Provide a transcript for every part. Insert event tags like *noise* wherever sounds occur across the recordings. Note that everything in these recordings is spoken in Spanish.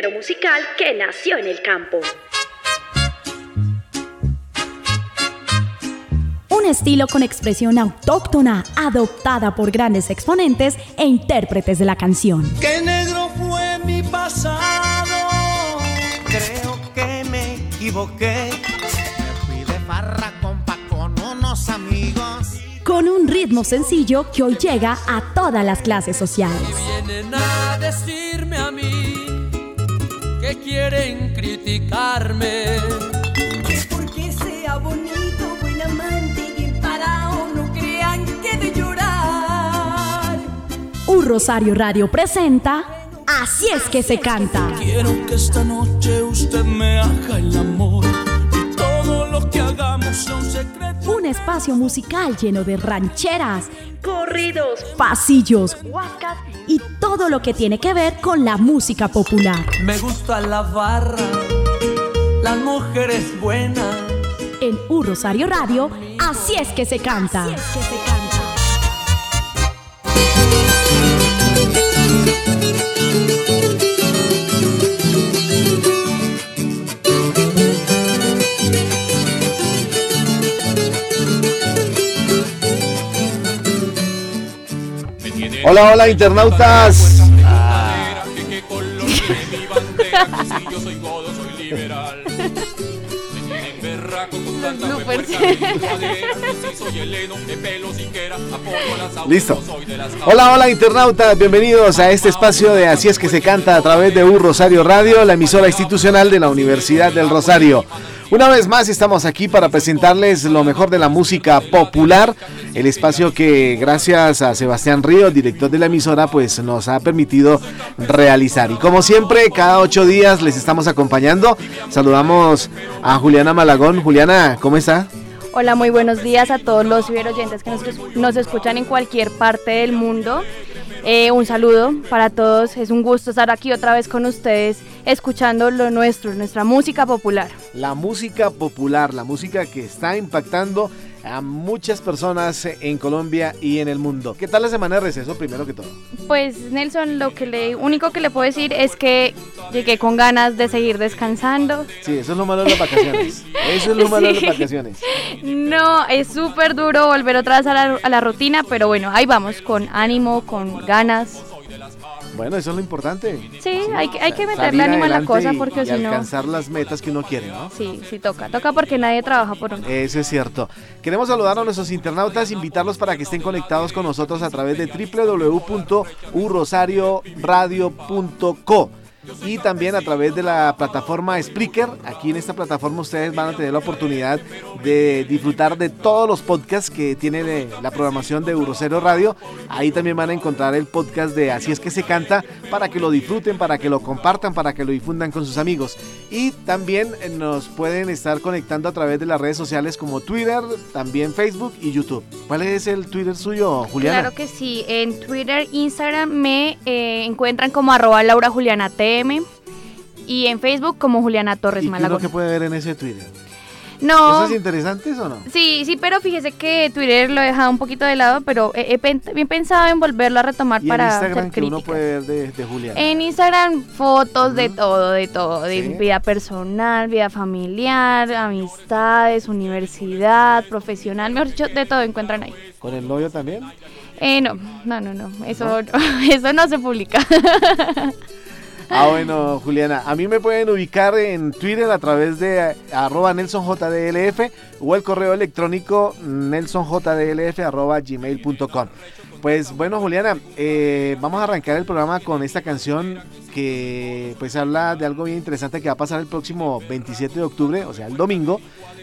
género musical que nació en el campo. Un estilo con expresión autóctona, adoptada por grandes exponentes e intérpretes de la canción. ¡Qué negro fue mi pasado! Creo que me equivoqué. Me fui de farra compa con unos amigos. Con un ritmo sencillo que hoy llega a todas las clases sociales. Vienen a decirme criticarme. Que porque sea bonito, buen amante y bien parado, no crean que de llorar. Un Rosario Radio presenta Así es que se canta. Quiero que esta noche usted me haga el amor. Y todo lo que hagamos un secreto. Un espacio musical lleno de rancheras, Corridos, pasillos, huascas y todo lo que tiene que ver con la música popular. Me gusta la barra, las mujeres buenas. En Un Rosario Radio, Así es que se canta. Así es que se canta. Hola, hola internautas. *laughs* Que autos, Listo. no soy de las Hola, hola internautas, bienvenidos a este espacio de Así es que se canta a través de Un Rosario Radio, la emisora institucional de la Universidad del Rosario. Una vez más estamos aquí para presentarles lo mejor de la música popular, el espacio que gracias a Sebastián Ríos, director de la emisora, pues nos ha permitido realizar. Y como siempre, cada ocho días les estamos acompañando. Saludamos a Juliana Malagón. Juliana, ¿cómo está? Hola, muy buenos días a todos los ciberoyentes que nos, nos escuchan en cualquier parte del mundo. Eh, un saludo para todos, es un gusto estar aquí otra vez con ustedes escuchando lo nuestro, nuestra música popular. la música popular, la música que está impactando a muchas personas en Colombia y en el mundo. ¿Qué tal la semana de receso primero que todo? Pues Nelson, lo que le único que le puedo decir es que llegué con ganas de seguir descansando. Sí, eso es lo malo de las vacaciones. *laughs* Eso es lo malo de las vacaciones. No, es súper duro volver otra vez a la, a la rutina, pero bueno, ahí vamos, con ánimo, con ganas. Bueno, eso es lo importante. Sí, hay que, hay que meterle ánimo a la cosa porque si no... alcanzar las metas que uno quiere, ¿no? Sí, sí toca, toca porque nadie trabaja por uno. Eso es cierto. Queremos saludar a nuestros internautas, invitarlos para que estén conectados con nosotros a través de www.urosarioradio.co y también a través de la plataforma Spreaker. Aquí en esta plataforma ustedes van a tener la oportunidad de disfrutar de todos los podcasts que tiene la programación de Urosero Radio. Ahí también van a encontrar el podcast de Así es que se canta para que lo disfruten, para que lo compartan, para que lo difundan con sus amigos. Y también nos pueden estar conectando a través de las redes sociales como Twitter, también Facebook y YouTube. ¿Cuál es el Twitter suyo, Juliana? Claro que sí, en Twitter, Instagram me eh, encuentran como arroba Laura Juliana Y en Facebook como Juliana Torres ¿Y qué es lo Malagón. que puede ver en ese Twitter? No, ¿Cosas interesantes o no? sí, sí, pero fíjese que Twitter lo he dejado un poquito de lado, pero he, bien pensado en volverlo a retomar Y en para Instagram hacer que uno puede ver de, de Juliana. En Instagram fotos de todo, de todo, de Sí. vida personal, vida familiar, amistades, universidad, profesional, mejor dicho, de todo encuentran ahí. ¿Con el novio también? Eh, no, no, no, no, eso no, *laughs* eso no se publica. *laughs* *laughs* Ah, bueno, Juliana, a mí me pueden ubicar en Twitter a través de eh, arroba nelsonjdlf o el correo electrónico nelsonjdlf arroba. Pues bueno, Juliana, eh, vamos a arrancar el programa con esta canción que pues habla de algo bien interesante que va a pasar el próximo 27 de octubre, o sea, el domingo,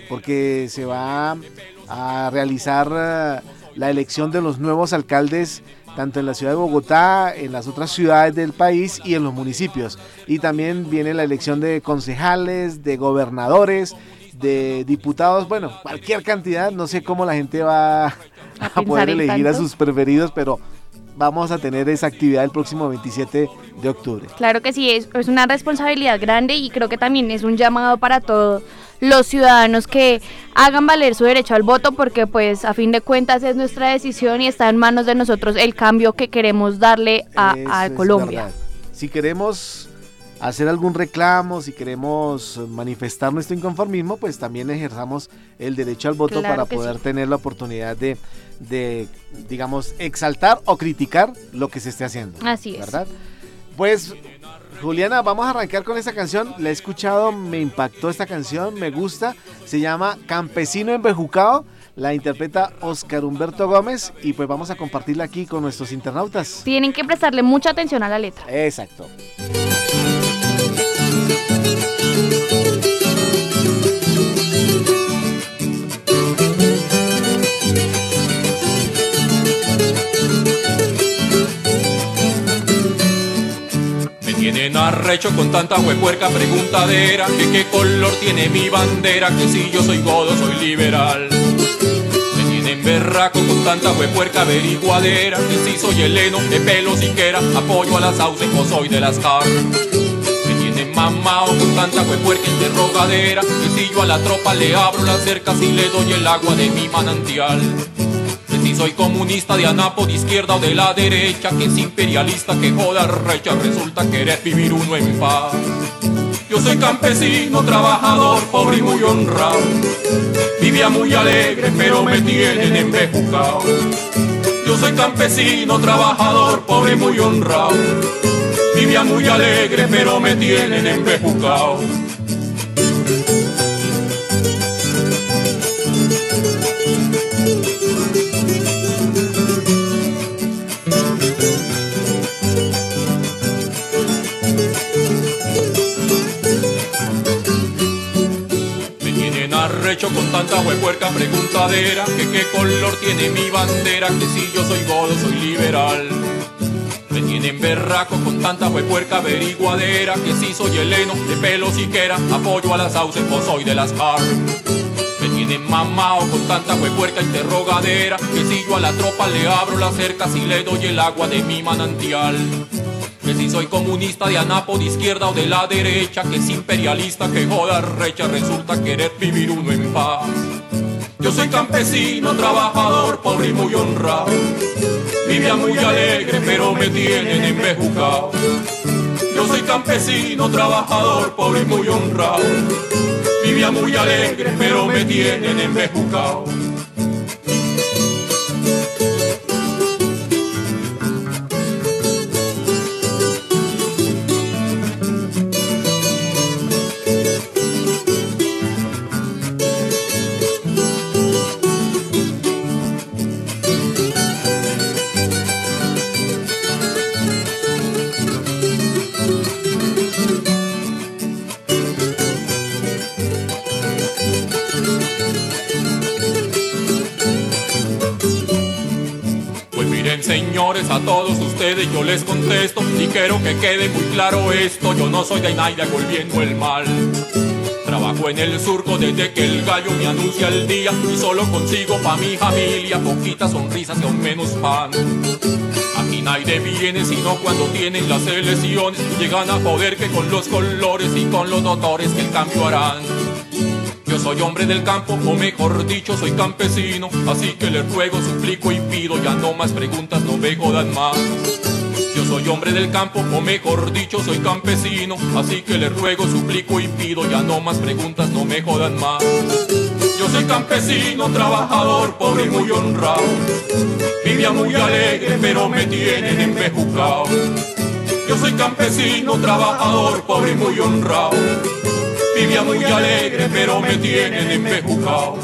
porque se va a realizar eh, la elección de los nuevos alcaldes tanto en la ciudad de Bogotá, en las otras ciudades del país y en los municipios. Y también viene la elección de concejales, de gobernadores, de diputados, bueno, cualquier cantidad, no sé cómo la gente va a, poder elegir a sus preferidos, pero vamos a tener esa actividad el próximo 27 de octubre. Claro que sí, es, es una responsabilidad grande y creo que también es un llamado para todos los ciudadanos que hagan valer su derecho al voto porque pues a fin de cuentas es nuestra decisión y está en manos de nosotros el cambio que queremos darle a, Colombia. Si queremos hacer algún reclamo, si queremos manifestar nuestro inconformismo, pues también ejerzamos el derecho al voto Claro para poder sí. tener la oportunidad de, de, digamos, exaltar o criticar lo que se esté haciendo. Así es. ¿Verdad? Pues, Juliana, vamos a arrancar con esta canción. La he escuchado, me impactó esta canción, me gusta. Se llama Campesino Embejucado. La interpreta Oscar Humberto Gómez y pues vamos a compartirla aquí con nuestros internautas. Tienen que prestarle mucha atención a la letra. Exacto. Arrecho con tanta huepuerca preguntadera Que qué color tiene mi bandera Que si yo soy godo soy liberal. Me tienen berraco con tanta huepuerca averiguadera Que si soy heleno, de pelo siquiera Apoyo a las sauces o soy de las car. Me tienen mamao con tanta huepuerca interrogadera Que si yo a la tropa le abro las cercas Y le doy el agua de mi manantial soy comunista de Anapo, de izquierda o de la derecha, que es imperialista, que joda recha, resulta querer vivir uno en paz. Yo soy campesino, trabajador, pobre y muy honrado. Vivía muy alegre, pero me tienen embejucado. Yo soy campesino, trabajador, pobre y muy honrado. Vivía muy alegre, pero me tienen embejucado. Arrecho con tanta huepuerca preguntadera Que qué color tiene mi bandera Que si yo soy godo soy liberal. Me tienen berraco con tanta huepuerca averiguadera Que si soy heleno de pelo siquiera Apoyo a las sauces o soy de las car Me tienen mamao con tanta huepuerca interrogadera Que si yo a la tropa le abro las cercas Y le doy el agua de mi manantial que si soy comunista de Anapo, de izquierda o de la derecha, que es imperialista, que joda recha, resulta querer vivir uno en paz. Yo soy campesino, trabajador, pobre y muy honrado. Vivía muy alegre, pero me tienen embejucado. Yo soy campesino, trabajador, pobre y muy honrado. Vivía muy alegre, pero me tienen embejucado. Ustedes yo les contesto y quiero que quede muy claro esto, yo no soy de Naida volviendo el mal. Trabajo en el surco desde que el gallo me anuncia el día y solo consigo pa' mi familia poquitas sonrisas y aún menos pan. Aquí nadie viene sino cuando tienen las elecciones, llegan a poder que con los colores y con los doctores que el cambio harán. Soy hombre del campo, o mejor dicho, soy campesino. Así que les ruego, suplico y pido, ya no más preguntas, no me jodan más. Yo soy hombre del campo, o mejor dicho, soy campesino. Así que les ruego, suplico y pido, ya no más preguntas, no me jodan más. Yo soy campesino, trabajador, pobre y muy honrado. Vivía muy alegre, pero me tienen embejucado. Yo soy campesino, trabajador, pobre y muy honrado. Vivía muy alegre, pero me tienen embejucado.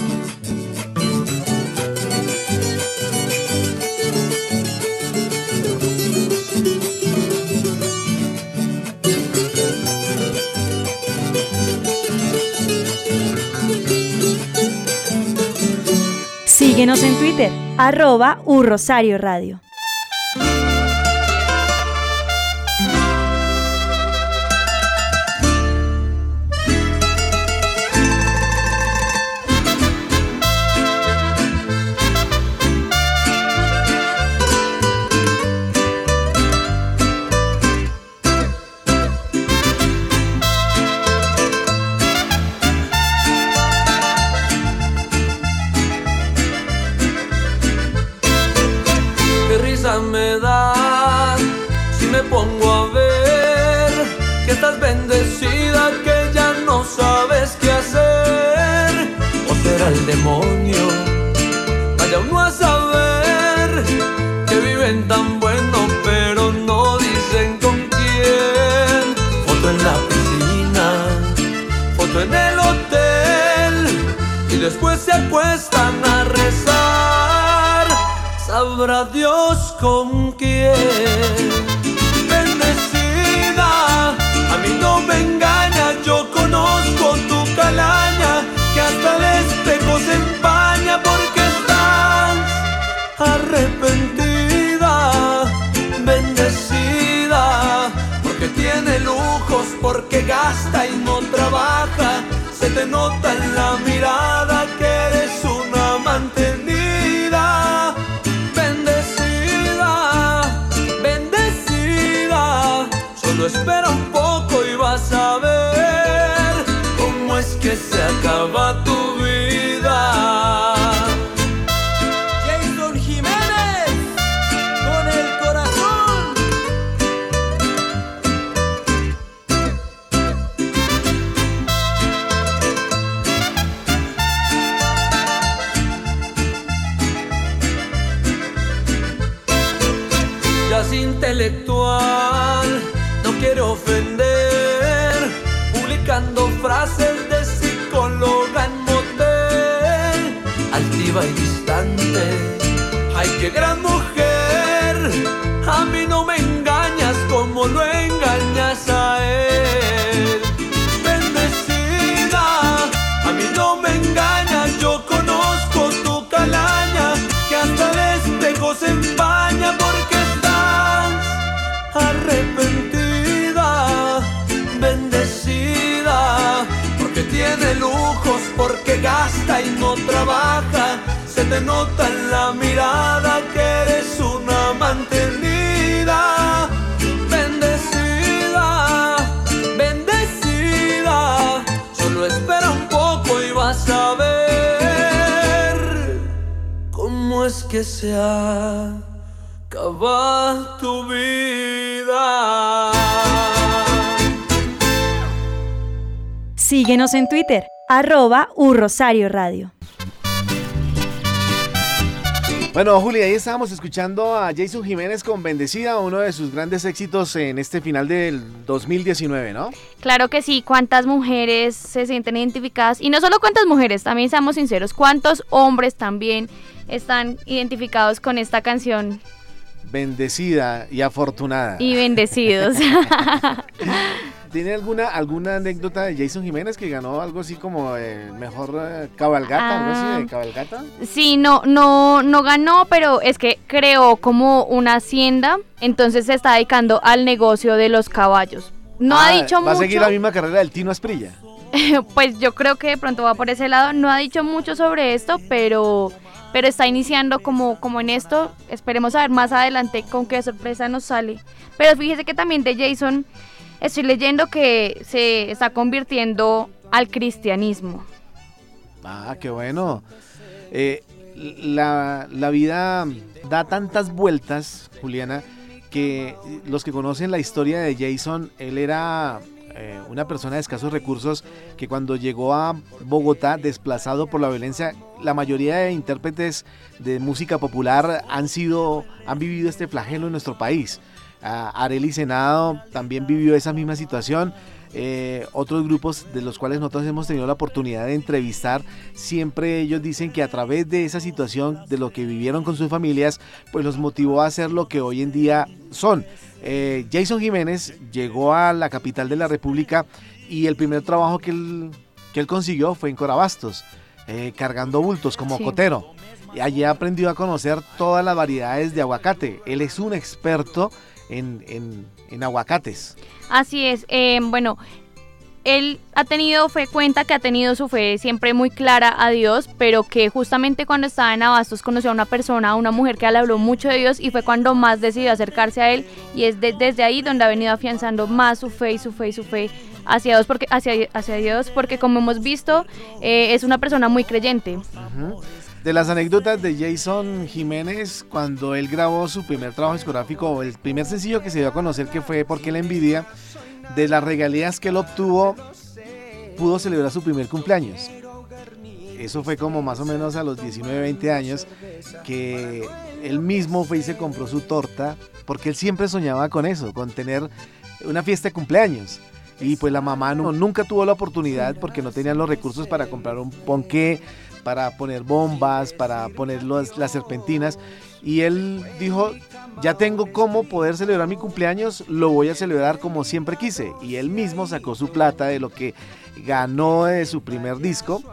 Síguenos en Twitter, arroba Urrosario Radio. Sabrá Dios con quién. Bendecida, a mí no me engaña, yo conozco tu calaña, que hasta el espejo se empaña porque estás arrepentida. Bendecida, porque tiene lujos, porque gasta y no trabaja. Se te nota en la cómo es que se acaba tu Síguenos en Twitter, arroba Urrosario Radio. Bueno, Juli, ahí estábamos escuchando a Jason Jiménez con Bendecida, uno de sus grandes éxitos en este final del 2019, ¿no? Claro que sí, cuántas mujeres se sienten identificadas y no solo cuántas mujeres, también seamos sinceros, cuántos hombres también están identificados con esta canción Bendecida y afortunada. y bendecidos. *laughs* *laughs* ¿Tiene alguna alguna anécdota de Jason Jiménez que ganó algo así como eh, mejor eh, cabalgata, algo así de Ah. cabalgata? Sí, no, no, no ganó, pero es que creó como una hacienda, entonces se está dedicando al negocio de los caballos. No ha Ah, dicho ¿Va mucho. a seguir la misma carrera del Tino Asprilla? *laughs* pues yo creo que de pronto va por ese lado. No ha dicho mucho sobre esto, pero, pero está iniciando como, como en esto. Esperemos a ver más adelante con qué sorpresa nos sale. Pero fíjese que también de Jason estoy leyendo que se está convirtiendo al cristianismo. Ah, qué bueno. Eh, la, la vida da tantas vueltas, Juliana, que los que conocen la historia de Jason, él era eh, una persona de escasos recursos que cuando llegó a Bogotá, desplazado por la violencia, la mayoría de intérpretes de música popular han sido, han vivido este flagelo en nuestro país. Arely Senado también vivió esa misma situación. Eh, otros grupos de los cuales nosotros hemos tenido la oportunidad de entrevistar, siempre ellos dicen que a través de esa situación, de lo que vivieron con sus familias, pues los motivó a ser lo que hoy en día son. Eh, Jason Jiménez llegó a la capital de la República y el primer trabajo que él, que él consiguió fue en Corabastos, eh, cargando bultos como Sí. cotero. Y allí aprendió a conocer todas las variedades de aguacate. Él es un experto en, en- en aguacates. Así es, eh, bueno, él ha tenido fe, cuenta que ha tenido su fe siempre muy clara a Dios, pero que justamente cuando estaba en Abastos conoció a una persona, a una mujer que le habló mucho de Dios y fue cuando más decidió acercarse a él y es de- desde ahí donde ha venido afianzando más su fe y su fe y su fe hacia Dios, porque, hacia, hacia Dios, porque como hemos visto, eh, es una persona muy creyente. Ujú. De las anécdotas de Jason Jiménez, cuando él grabó su primer trabajo discográfico, el primer sencillo que se dio a conocer que fue Porque la envidia, de las regalías que él obtuvo, pudo celebrar su primer cumpleaños. Eso fue como más o menos a los 19, 20 años, que él mismo fue y se compró su torta, porque él siempre soñaba con eso, con tener una fiesta de cumpleaños. Y pues la mamá no- nunca tuvo la oportunidad porque no tenían los recursos para comprar un ponqué, para poner bombas, para poner los- las serpentinas. Y él dijo, ya tengo cómo poder celebrar mi cumpleaños, lo voy a celebrar como siempre quise. Y él mismo sacó su plata de lo que ganó de su primer disco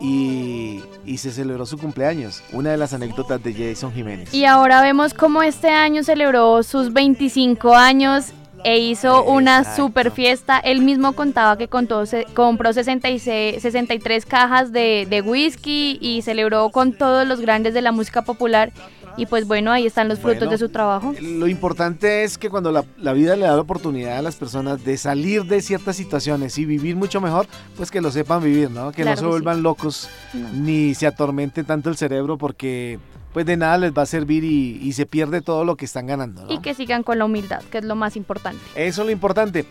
y, y se celebró su cumpleaños. Una de las anécdotas de Jason Jiménez. Y ahora vemos cómo este año celebró sus 25 años e hizo una Exacto. super fiesta. Él mismo contaba que contó, se- compró 66, 63 cajas de, de whisky y celebró con todos los grandes de la música popular. Y pues bueno, ahí están los frutos de su trabajo. Lo importante es que cuando la, la vida le da la oportunidad a las personas de salir de ciertas situaciones y vivir mucho mejor, pues que lo sepan vivir, ¿no? Que Claro no se sí. vuelvan locos No. ni se atormente tanto el cerebro porque pues de nada les va a servir y, y se pierde todo lo que están ganando, ¿no? Y que sigan con la humildad, que es lo más importante. Eso es lo importante.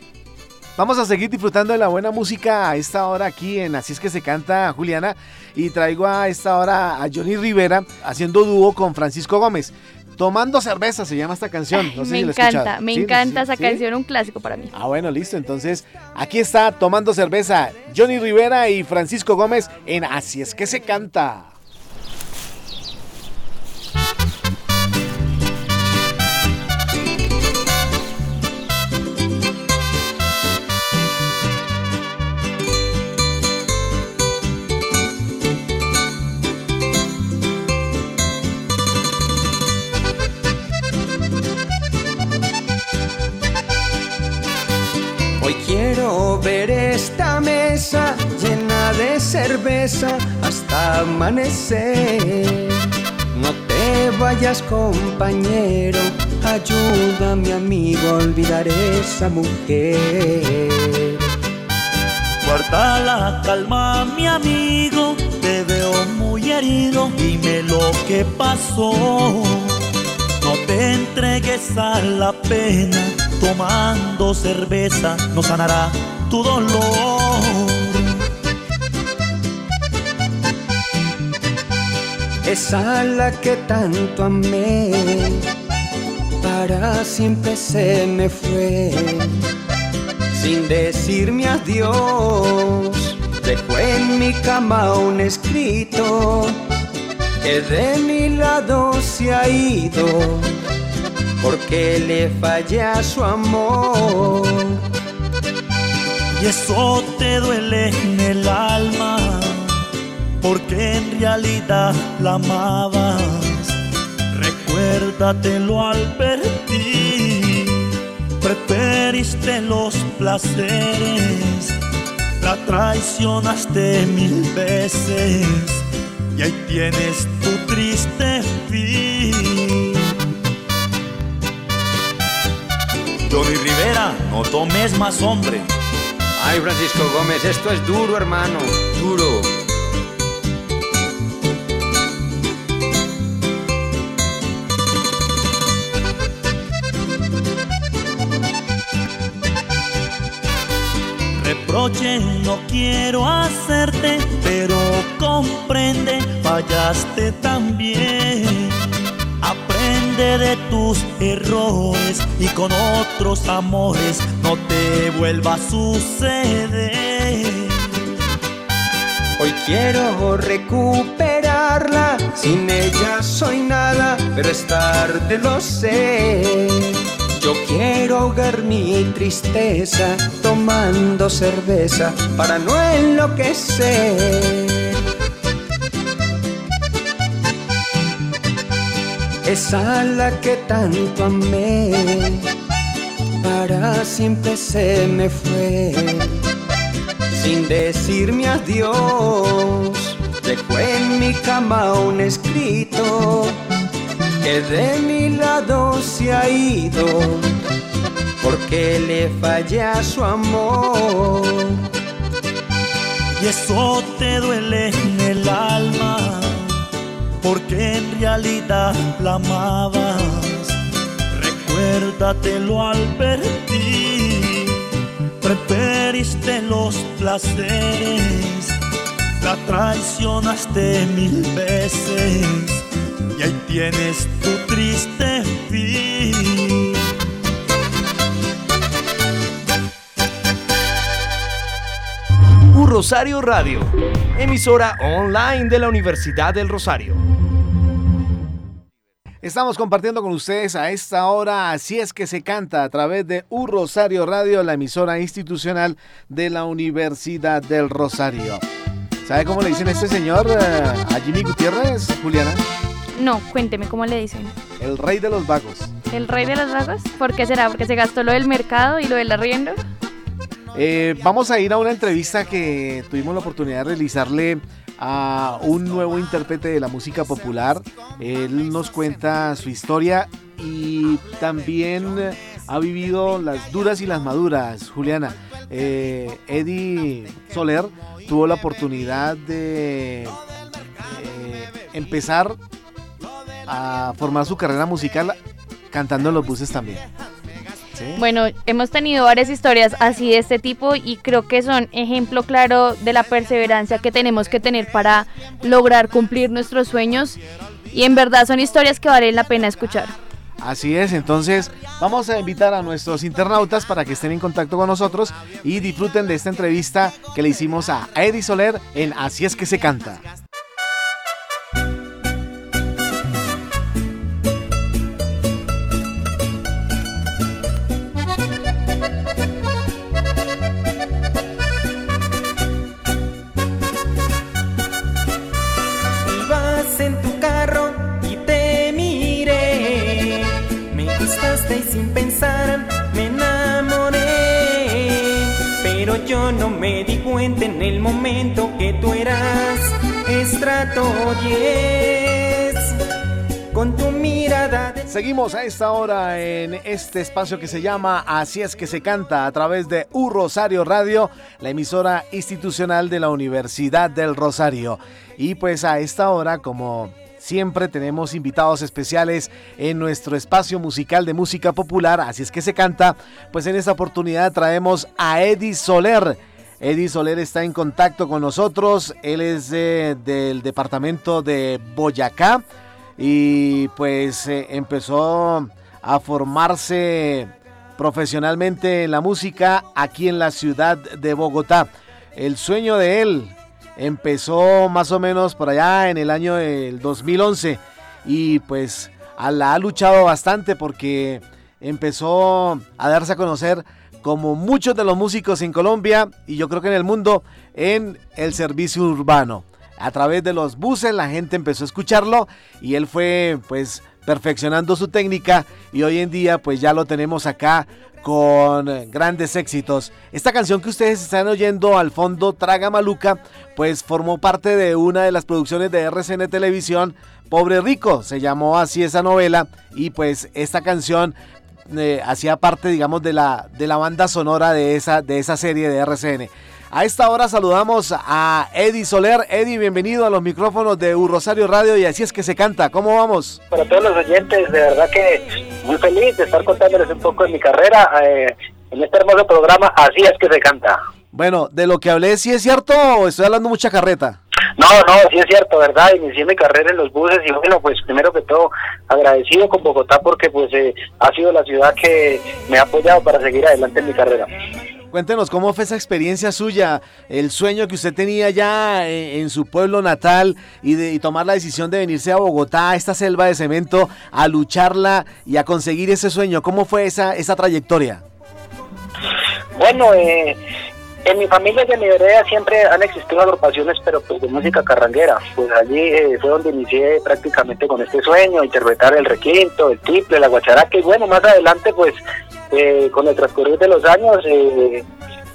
Vamos a seguir disfrutando de la buena música a esta hora aquí en Así es que se canta Juliana y traigo a esta hora a Johnny Rivera haciendo dúo con Francisco Gómez. Tomando cerveza se llama esta canción. No sé me si encanta, me ¿Sí? encanta ¿Sí? esa ¿Sí? canción, un clásico para mí. Ah, bueno, listo. Entonces, aquí está tomando cerveza Johnny Rivera y Francisco Gómez en Así es que se canta. Cerveza hasta amanecer. No te vayas compañero, ayúdame amigo a olvidar esa mujer. Guarda la calma, mi amigo, te veo muy herido, dime lo que pasó. No te entregues a la pena, tomando cerveza no sanará tu dolor. Esa la que tanto amé, para siempre se me fue. Sin decirme adiós, dejó en mi cama un escrito que de mi lado se ha ido, porque le fallé a su amor. Y eso te duele en el alma, porque en realidad la amabas. Recuérdatelo al ti, preferiste los placeres, la traicionaste mil veces, y ahí tienes tu triste fin. Johnny Rivera, no tomes más hombre. Ay, Francisco Gómez, esto es duro, hermano, duro. No quiero hacerte, pero comprende, fallaste también. Aprende de tus errores y con otros amores no te vuelva a suceder. Hoy quiero recuperarla, sin ella soy nada, pero es tarde, lo sé. Yo quiero ahogar mi tristeza tomando cerveza para no enloquecer. Esa la que tanto amé, para siempre se me fue sin decirme adiós. Dejó en mi cama un escrito que de mi lado se ha ido porque le fallé a su amor. Y eso te duele en el alma, porque en realidad la amabas. Recuérdatelo al ti, preferiste los placeres, la traicionaste mil veces, tienes tu triste fin. Un Rosario Radio, emisora online de la Universidad del Rosario. Estamos compartiendo con ustedes a esta hora, así es que se canta a través de Un Rosario Radio, la emisora institucional de la Universidad del Rosario. ¿Sabe cómo le dicen a este señor, eh, a Jimmy Gutiérrez, Juliana? No, cuénteme cómo le dicen. El rey de los vagos. ¿El rey de los vagos? ¿Por qué será? ¿Porque se gastó lo del mercado y lo del arriendo? Eh, vamos a ir a una entrevista que tuvimos la oportunidad de realizarle a un nuevo intérprete de la música popular. Él nos cuenta su historia y también ha vivido las duras y las maduras, Juliana. Eh, Eddie Soler tuvo la oportunidad de eh, empezar a formar su carrera musical cantando en los buses también. Bueno, hemos tenido varias historias así de este tipo y creo que son ejemplo claro de la perseverancia que tenemos que tener para lograr cumplir nuestros sueños y en verdad son historias que valen la pena escuchar. Así es, entonces vamos a invitar a nuestros internautas para que estén en contacto con nosotros y disfruten de esta entrevista que le hicimos a Eddie Soler en Así es que se canta. El momento que tú eras estrato 10. Con tu mirada. Seguimos a esta hora en este espacio que se llama Así es que se canta a través de U Rosario Radio, la emisora institucional de la Universidad del Rosario. Y pues a esta hora, como Siempre tenemos invitados especiales en nuestro espacio musical de música popular, así es que se canta. Pues en esta oportunidad traemos a Eddie Soler. Eddie Soler está en contacto con nosotros, él es del departamento de Boyacá y pues eh, empezó a formarse profesionalmente en la música aquí en la ciudad de Bogotá. El sueño de él empezó más o menos por allá en el año del 2011 y pues la ha luchado bastante porque empezó a darse a conocer como muchos de los músicos en Colombia y yo creo que en el mundo en el servicio urbano. A través de los buses la gente empezó a escucharlo y él fue pues perfeccionando su técnica y hoy en día pues ya lo tenemos acá con grandes éxitos. Esta canción que ustedes están oyendo al fondo, Traga Maluca, pues formó parte de una de las producciones de RCN Televisión, Pobre Rico, se llamó así esa novela, y pues esta canción eh, hacía parte, digamos, de la, de la banda sonora de esa, de esa serie de RCN. A esta hora saludamos a Eddie Soler. Eddie, bienvenido a los micrófonos de U Rosario Radio y así es que se canta. ¿Cómo vamos? Para todos los oyentes, de verdad que muy feliz de estar contándoles un poco de mi carrera eh, en este hermoso programa. Así es que se canta. Bueno, de lo que hablé, ¿sí es cierto o estoy hablando mucha carreta? No, no, sí es cierto, ¿verdad? Inicié mi carrera en los buses y bueno, pues primero que todo agradecido con Bogotá porque pues eh, ha sido la ciudad que me ha apoyado para seguir adelante en mi carrera. Cuéntenos cómo fue esa experiencia suya, el sueño que usted tenía ya en, su pueblo natal y, de, tomar la decisión de venirse a Bogotá, a esta selva de cemento, a lucharla y a conseguir ese sueño. ¿Cómo fue esa, esa trayectoria? Bueno, eh, en mi familia en mi vereda siempre han existido agrupaciones, pero pues de música carranguera. Pues allí eh, fue donde inicié prácticamente con este sueño, interpretar el requinto, el triple, la guacharaca y bueno, más adelante pues eh, con el transcurrir de los años eh,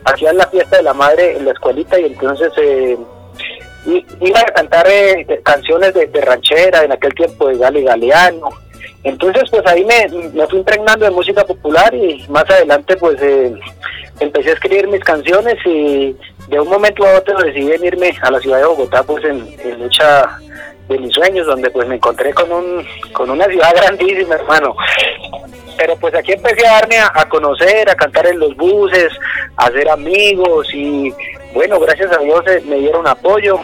hacían la fiesta de la madre en la escuelita y entonces eh, iba a cantar eh, canciones de, ranchera en aquel tiempo de Gale Galeano. Entonces pues ahí me, me, fui impregnando de música popular y más adelante pues empecé a escribir mis canciones y de un momento a otro decidí venirme a la ciudad de Bogotá pues en, lucha de mis sueños donde pues me encontré con un con una ciudad *laughs* grandísima hermano pero pues aquí empecé a darme a, conocer, a cantar en los buses, a hacer amigos y bueno, gracias a Dios eh, me dieron apoyo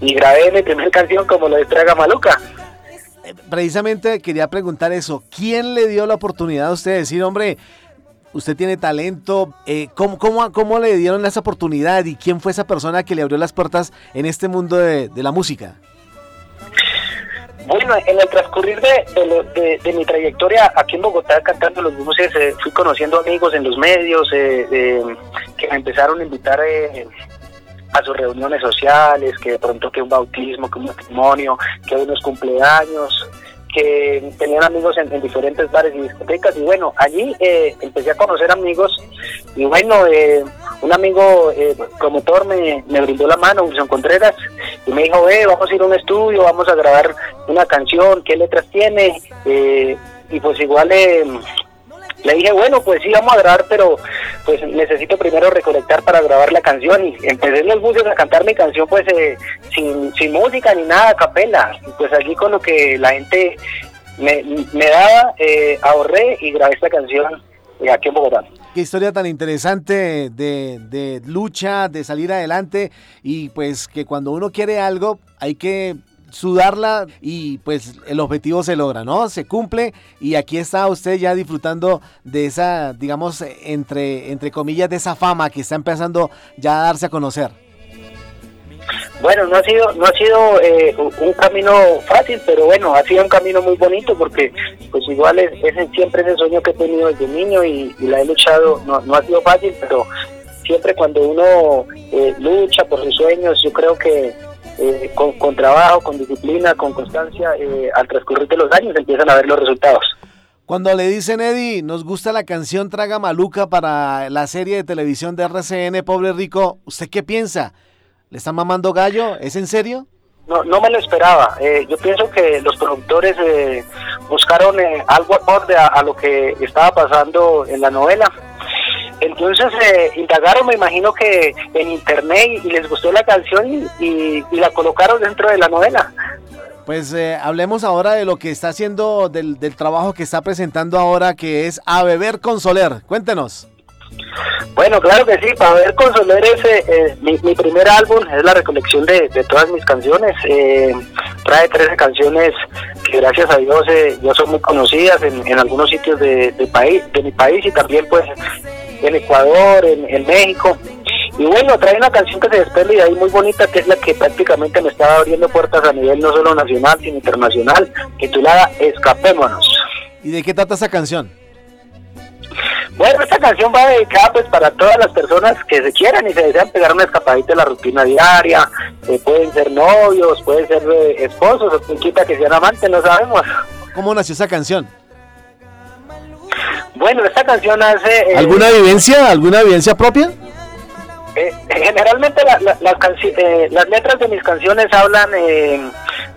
y grabé mi primera canción como la de Traga Maluca. Precisamente quería preguntar eso, ¿quién le dio la oportunidad a usted de decir, hombre, usted tiene talento. Eh, ¿cómo, cómo, cómo le dieron esa oportunidad y quién fue esa persona que le abrió las puertas en este mundo de, la música? Bueno, en el transcurrir de- de mi trayectoria aquí en Bogotá cantando los buses, eh, fui conociendo amigos en los medios eh, eh, que me empezaron a invitar eh, a sus reuniones sociales, que de pronto que un bautismo, que un matrimonio, que unos cumpleaños, que tenían amigos en, en diferentes bares y discotecas. Y bueno, allí eh, empecé a conocer amigos. Y bueno, eh, un amigo eh, promotor me, me brindó la mano, Wilson Contreras, y me dijo, ve, vamos a ir a un estudio, vamos a grabar una canción, qué letras tiene, Eh, y pues igual eh, le dije, bueno, pues sí, vamos a grabar, pero pues necesito primero recolectar para grabar la canción, y empecé en los buses a cantar mi canción pues eh, sin, sin música ni nada, a capela, y pues allí con lo que la gente me, me daba, eh, ahorré y grabé esta canción eh, aquí en Bogotá. Qué historia tan interesante de, de lucha, de salir adelante. Y pues que cuando uno quiere algo hay que sudarla y pues el objetivo se logra, ¿no? Se cumple y aquí está usted ya disfrutando de esa, digamos, entre, entre comillas, de esa fama que está empezando ya a darse a conocer. Bueno, no ha sido no ha sido eh, un camino fácil, pero bueno, ha sido un camino muy bonito porque pues igual es, es siempre ese sueño que he tenido desde niño y, y la he luchado, no, no ha sido fácil, pero siempre cuando uno eh, lucha por sus sueños, yo creo que eh, con, con trabajo, con disciplina, con constancia, eh, al transcurrir de los años empiezan a ver los resultados. Cuando le dicen, Eddie, nos gusta la canción Traga Maluca para la serie de televisión de RCN Pobre Rico, ¿usted qué piensa? ¿Le están mamando gallo? ¿Es en serio? No, no me lo esperaba. Eh, yo pienso que los productores eh, buscaron eh, algo acorde a, a lo que estaba pasando en la novela. Entonces eh, indagaron, me imagino que en internet y les gustó la canción y, y- y la colocaron dentro de la novela. Pues eh, hablemos ahora de lo que está haciendo, del, del trabajo que está presentando ahora, que es A Beber con Soler. Cuéntenos. Bueno, claro que sí, para ver con Soler es eh, eh, mi, mi primer álbum, es la recolección de, de todas mis canciones. eh, trae 13 canciones que gracias a Dios eh, ya son muy conocidas en, en algunos sitios de, de país, de mi país y también pues en Ecuador, en, en México. Y bueno, trae una canción que se desprende de ahí muy bonita, que es la que prácticamente me estaba abriendo puertas a nivel no solo nacional, sino internacional, titulada Escapémonos. ¿Y de qué trata esa canción? Bueno, esta canción va dedicada pues para todas las personas que se quieran y se desean pegar una escapadita de la rutina diaria. Eh, pueden ser novios, pueden ser eh, esposos o quien quita que sean amantes, no sabemos. ¿Cómo nació esa canción? Bueno, esta canción hace... eh, ¿Alguna vivencia? ¿Alguna vivencia propia? eh, generalmente la- la- eh, las letras de mis canciones hablan eh,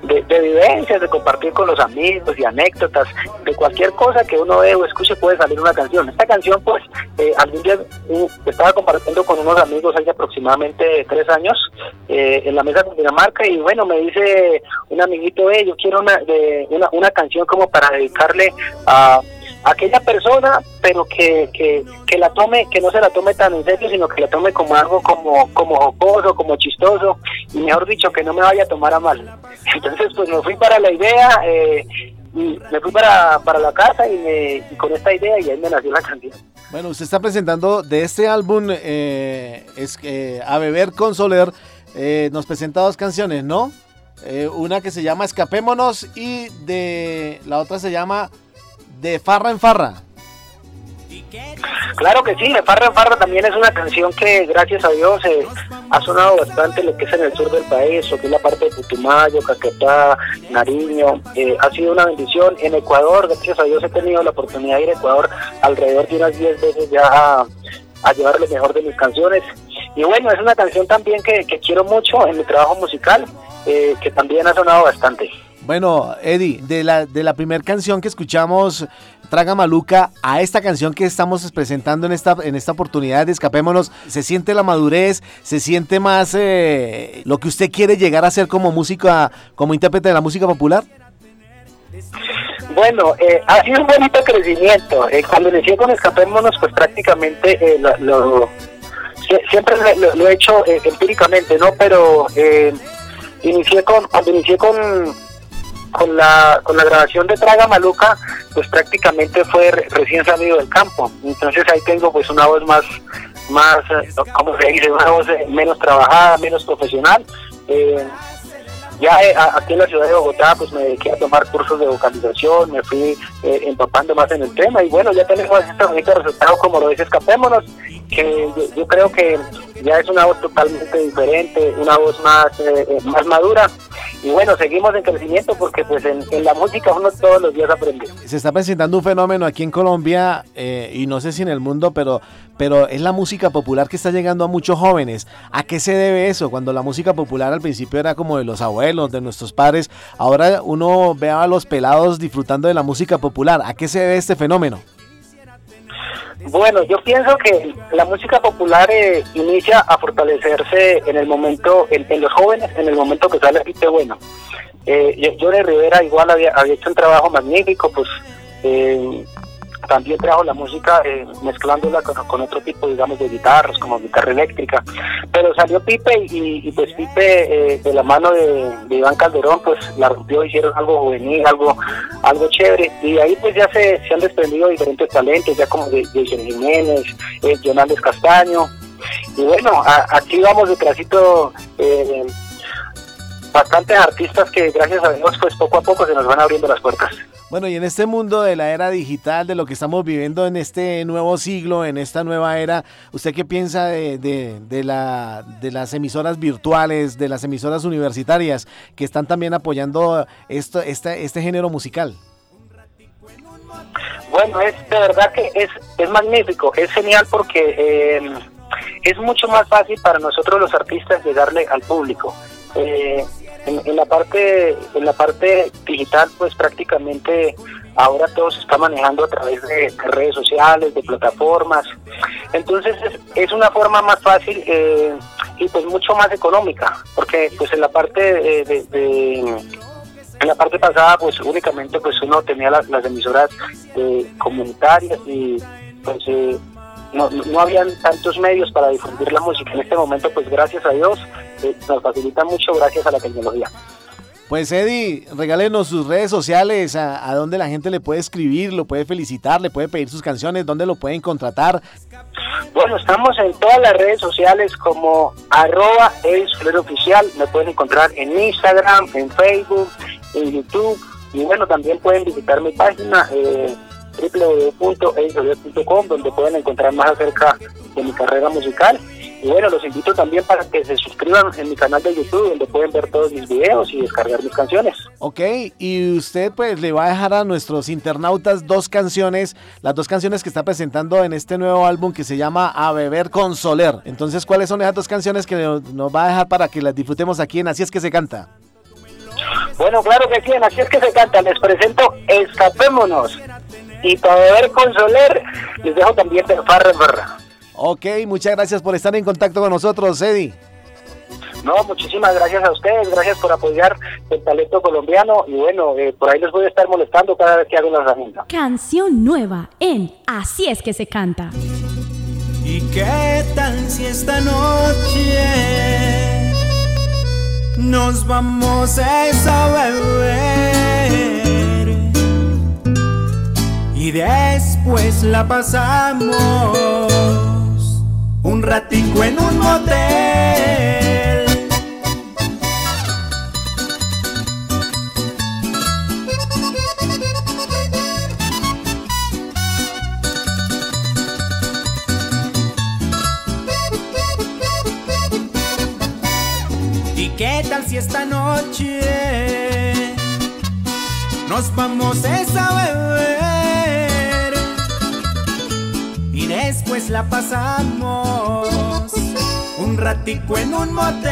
de, de vivencias, de compartir con los amigos y anécdotas, de cualquier cosa que uno ve o escuche puede salir una canción. Esta canción pues eh, algún día uh, estaba compartiendo con unos amigos hace aproximadamente tres años eh, en la mesa con Dinamarca y bueno me dice un amiguito, eh, yo quiero una, de, una, una canción como para dedicarle a aquella persona, pero que, que, que la tome, que no se la tome tan en serio, sino que la tome como algo como, como jocoso, como chistoso, y mejor dicho, que no me vaya a tomar a mal. *laughs* Entonces, pues me fui para la idea, eh, y me fui para, para la casa y, me, y con esta idea y ahí me nació la canción. Bueno, usted está presentando de este álbum eh, es, eh, A Beber con Soler. eh, nos presenta dos canciones, ¿no? Una que se llama Escapémonos y de la otra se llama De Farra en Farra. Claro que sí, de Farra en Farra también es una canción que gracias a Dios eh, ha sonado bastante lo que es en el sur del país, lo que es la parte de Putumayo, Caquetá, Nariño, eh, ha sido una bendición. En Ecuador, gracias a Dios he tenido la oportunidad de ir a Ecuador alrededor de unas 10 veces ya a, a llevar lo mejor de mis canciones. Y bueno, es una canción también que, que quiero mucho en mi trabajo musical, eh, que también ha sonado bastante. Bueno, Eddie, de la, de la primera canción que escuchamos, Traga Maluca, a esta canción que estamos presentando en esta, en esta oportunidad de Escapémonos, ¿se siente la madurez? ¿Se siente más eh, lo que usted quiere llegar a ser como música, como intérprete de la música popular? Bueno, eh, ha sido un bonito crecimiento. Eh, cuando inicié con Escapémonos, pues prácticamente eh, lo, lo- sie- siempre lo, lo he hecho eh, empíricamente, ¿no? Pero eh, inicié con, cuando inicié con, con la, con la grabación de Traga Maluca, pues prácticamente fue re- recién salido del campo. Entonces ahí tengo pues una voz más, más eh, ¿cómo se dice? Una voz eh, menos trabajada, menos profesional. Eh, ya aquí en la ciudad de Bogotá pues me dediqué a tomar cursos de vocalización, me fui eh, empapando más en el tema y bueno, ya tenemos este bonito resultado como lo dice Escapémonos, que yo, yo creo que ya es una voz totalmente diferente, una voz más, eh, eh, más madura y bueno, seguimos en crecimiento porque pues en, en la música uno todos los días aprende. Se está presentando un fenómeno aquí en Colombia eh, y no sé si en el mundo, pero, pero es la música popular que está llegando a muchos jóvenes. ¿A qué se debe eso? Cuando la música popular al principio era como de los abuelos, de nuestros padres, ahora uno ve a los pelados disfrutando de la música popular. ¿A qué se debe este fenómeno? Bueno, yo pienso que la música popular eh, inicia a fortalecerse en el momento, en, en los jóvenes, en el momento que sale Pipe Bueno. Eh, Rivera igual había, había hecho un trabajo magnífico, pues eh, también trajo la música eh, mezclándola con, otro tipo, digamos, de guitarras, como guitarra eléctrica. Pero salió Pipe y, y, pues Pipe, eh, de la mano de, Iván Calderón, pues la rompió, hicieron algo juvenil, algo algo chévere. Y ahí pues ya se, se han desprendido diferentes talentos, ya como de, Jiménez, eh, Jonández Castaño. Y bueno, a- aquí vamos detrásito eh, bastantes artistas que gracias a Dios pues poco a poco se nos van abriendo las puertas. Bueno, y en este mundo de la era digital, de lo que estamos viviendo en este nuevo siglo, en esta nueva era, ¿usted qué piensa de, de- de la, de las emisoras virtuales, de las emisoras universitarias que están también apoyando esto, este, este género musical? Bueno, es de verdad que es, es magnífico, es genial porque eh, es mucho más fácil para nosotros los artistas llegarle al público. Eh, en, la parte en la parte digital, pues prácticamente ahora todo se está manejando a través de, de redes sociales, de plataformas. Entonces es, es una forma más fácil eh, y pues mucho más económica, porque pues en la parte de- de- en la parte pasada pues únicamente pues uno tenía las, las emisoras eh, comunitarias y pues eh, no, no habían tantos medios para difundir la música en este momento pues gracias a Dios eh, nos facilita mucho gracias a la tecnología. Pues Eddie, regálenos sus redes sociales, a, a dónde la gente le puede escribir, lo puede felicitar, le puede pedir sus canciones, dónde lo pueden contratar. bueno estamos en todas las redes sociales como arroba el oficial. Me pueden encontrar en Instagram en Facebook en YouTube. Y bueno también pueden visitar mi página eh, donde pueden encontrar más acerca de mi carrera musical y bueno los invito también para que se suscriban en mi canal de YouTube donde pueden ver todos mis videos y descargar mis canciones Ok, y usted pues le va a dejar a nuestros internautas dos canciones, las dos canciones que está presentando en este nuevo álbum que se llama A Beber con Soler. Entonces, ¿cuáles son esas dos canciones que nos va a dejar para que las disfrutemos aquí en Así es que se canta? Bueno, claro que sí, en así es que se canta. Les presento Escapémonos. Y para beber con Soler, les dejo también de Farra Barra. Ok, muchas gracias por estar en contacto con nosotros, Eddie. No, muchísimas gracias a ustedes, gracias por apoyar el talento colombiano. Y bueno, eh, por ahí les voy a estar molestando cada vez que hago un lanzamiento. Canción nueva en Así es que se canta. ¿Y qué tal si esta noche nos vamos a esa beber y después la pasamos un ratico en un motel? ¿Y qué tal si esta noche nos vamos a beber después la pasamos un ratico en un motel?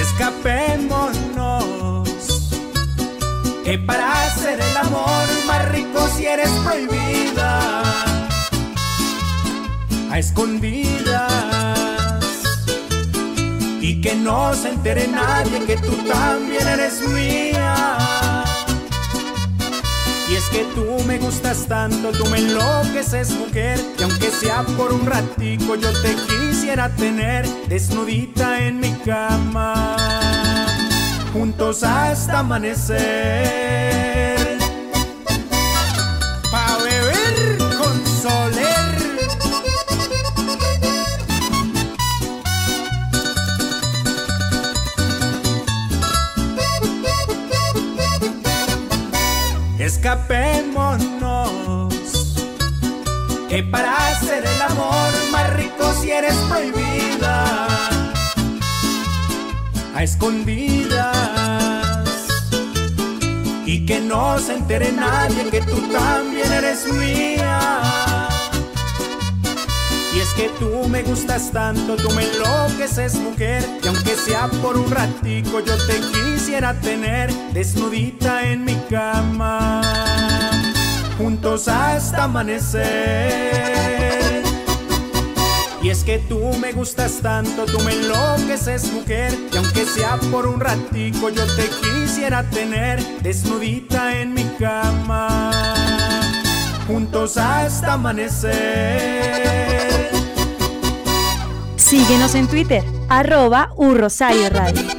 Escapémonos que para hacer el amor más rico si eres prohibida a escondidas y que no se entere nadie que tú también eres mía. Que tú me gustas tanto, tú me enloqueces mujer, y aunque sea por un ratico yo te quisiera tener desnudita en mi cama. juntos hasta amanecer. Escapémonos. Que para hacer el amor más rico si eres prohibida. A escondidas. Y que no se entere nadie que tú también eres mía. Que tú me gustas tanto, tú me enloqueces mujer. Y aunque sea por un ratico yo te quisiera tener Desnudita en mi cama Juntos hasta amanecer. Y es que tú me gustas tanto, tú me enloqueces mujer. Y aunque sea por un ratico yo te quisiera tener Desnudita en mi cama Juntos hasta amanecer Síguenos en Twitter, arroba Radio.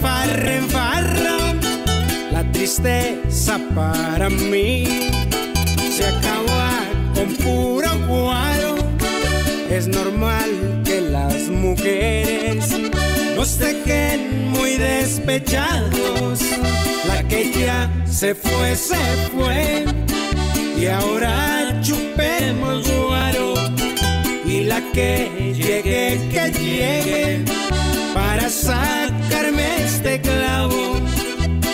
Farra en farra. La tristeza para mí se acaba con puro guaro. Es normal que las mujeres nos dejen muy despechados. La que ya se fue, se fue. Y ahora chupemos guaro. Y la que llegue, que llegue. Para sacarme clavo.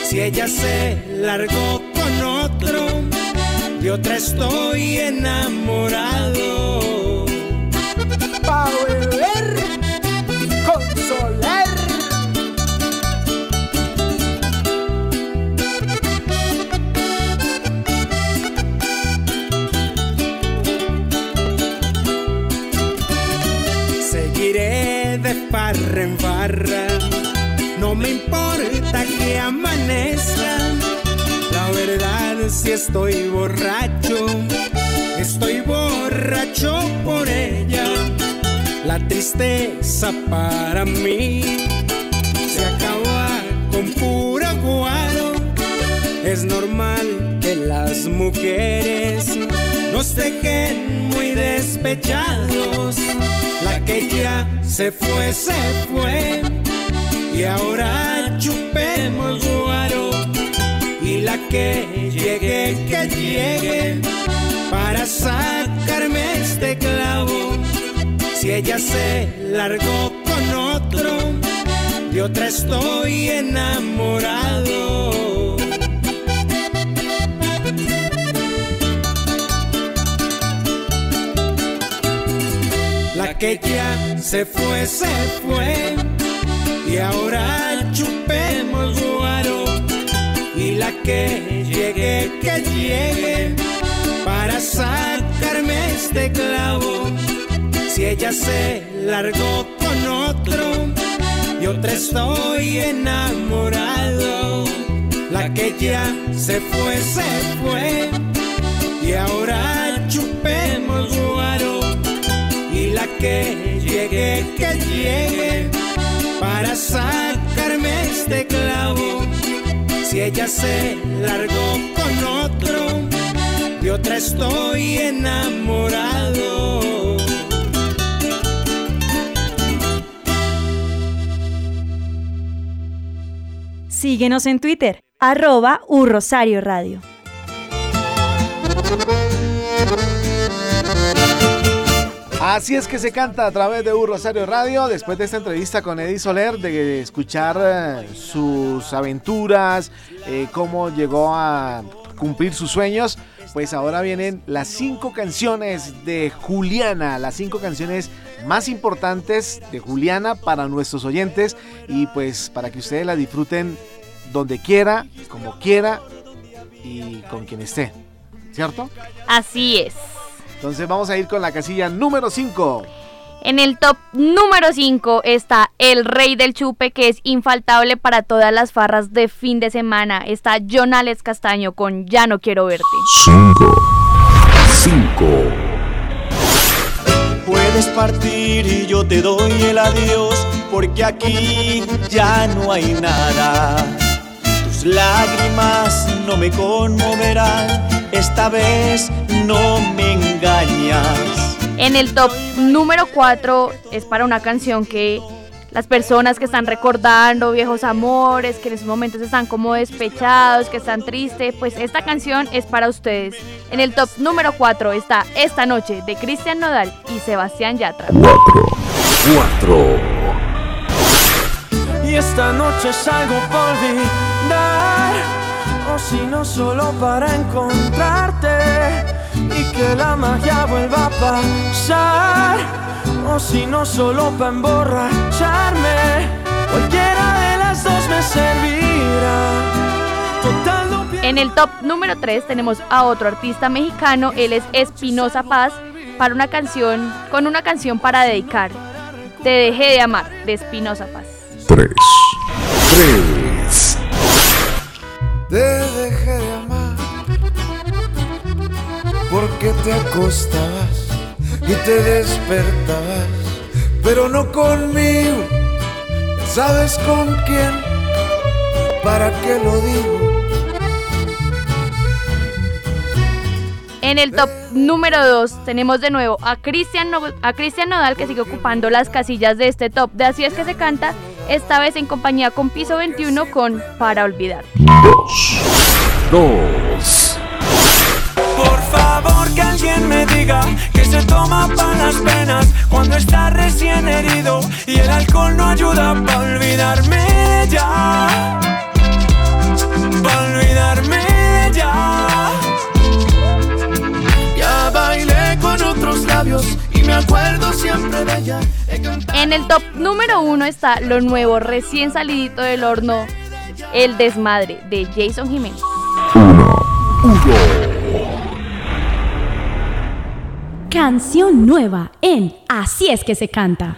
Si ella se largó con otro. De otra estoy enamorado. Pa' beber estoy borracho, estoy borracho por ella. La tristeza para mí se acaba con puro guaro. Es normal que las mujeres nos dejen muy despechados. La que ya se fue, se fue. Y ahora chupemos guaro. La que llegue, que llegue. Para sacarme este clavo. Si ella se largó con otro. De otra estoy enamorado. La que ya se fue, se fue. Y ahora chupemos guaro. La que llegue, que llegue. Para sacarme este clavo. Si ella se largó con otro. Y otra estoy enamorado. La que ya se fue, se fue. Y ahora chupemos guaro. Y la que llegue, que llegue. Para sacarme este clavo. Si ella se largó con otro. De otra estoy enamorado. Síguenos en Twitter, arroba Urrosario Radio. Así es que se canta a través de Un Rosario Radio. Después de esta entrevista con Eddie Soler, de escuchar eh, sus aventuras, eh, cómo llegó a cumplir sus sueños, pues ahora vienen las cinco canciones de Juliana, las cinco canciones más importantes de Juliana para nuestros oyentes y pues para que ustedes la disfruten donde quiera, como quiera y con quien esté. ¿Cierto? Así es. Entonces vamos a ir con la casilla número 5. En el top número 5 está El Rey del Chupe, que es infaltable para todas las farras de fin de semana. Está John Alex Castaño con Ya no quiero verte. 5 5 Puedes partir y yo te doy el adiós, porque aquí ya no hay nada. Tus lágrimas no me conmoverán, esta vez no me engañas. En el top número 4 es para una canción que las personas que están recordando viejos amores, que en esos momentos están como despechados, que están tristes, pues esta canción es para ustedes. En el top número 4 está Esta Noche de Cristian Nodal y Sebastián Yatra. 4 Y esta noche salgo por olvidar, o si no solo para encontrarte y que la magia vuelva a pasar. O si no, solo para emborracharme. Cualquiera de las dos me servirá. Total, no En el top número 3 tenemos a otro artista mexicano, él es Espinosa Paz, para una canción, con una canción para dedicar. Te dejé de amar, de Espinosa Paz. 3 3 Te dejé de amar porque te acostabas y te despertabas, pero no conmigo. ¿Sabes con quién? ¿Para qué lo digo? En el top número 2 tenemos de nuevo a Cristian, Nodal que sigue ocupando las casillas de este top de Así es que se canta, esta vez en compañía con Piso 21 con Para Olvidar. 2 Por favor que alguien me diga que se toma para las penas cuando está recién herido y el alcohol no ayuda para olvidarme de ya. Para olvidarme de ya. Ya bailé con otros labios y me acuerdo siempre de ella. He cantado En el top número 1 está lo nuevo, recién salidito del horno, El Desmadre de Jason Jiménez. 1 Canción nueva en Así es que se canta.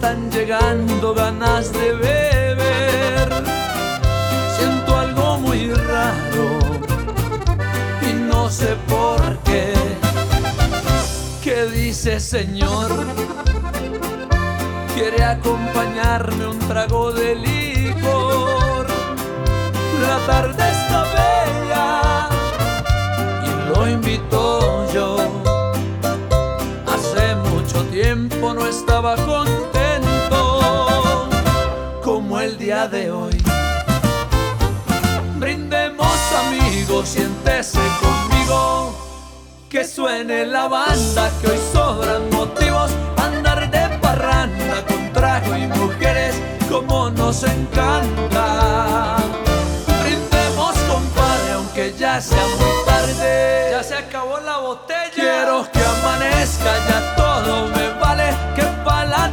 Están llegando ganas de beber. Siento algo muy raro y no sé por qué. ¿Qué dice señor? Quiere acompañarme un trago de licor. La tarde está bella y lo invito yo. Hace mucho tiempo no estaba contento día de hoy. Brindemos amigos, siéntese conmigo. Que suene la banda, que hoy sobran motivos. Andar de parranda con trago y mujeres como nos encanta. Brindemos, compadre, aunque ya sea muy tarde. Ya se acabó la botella. Quiero que amanezca, ya todo me vale. Que pa' la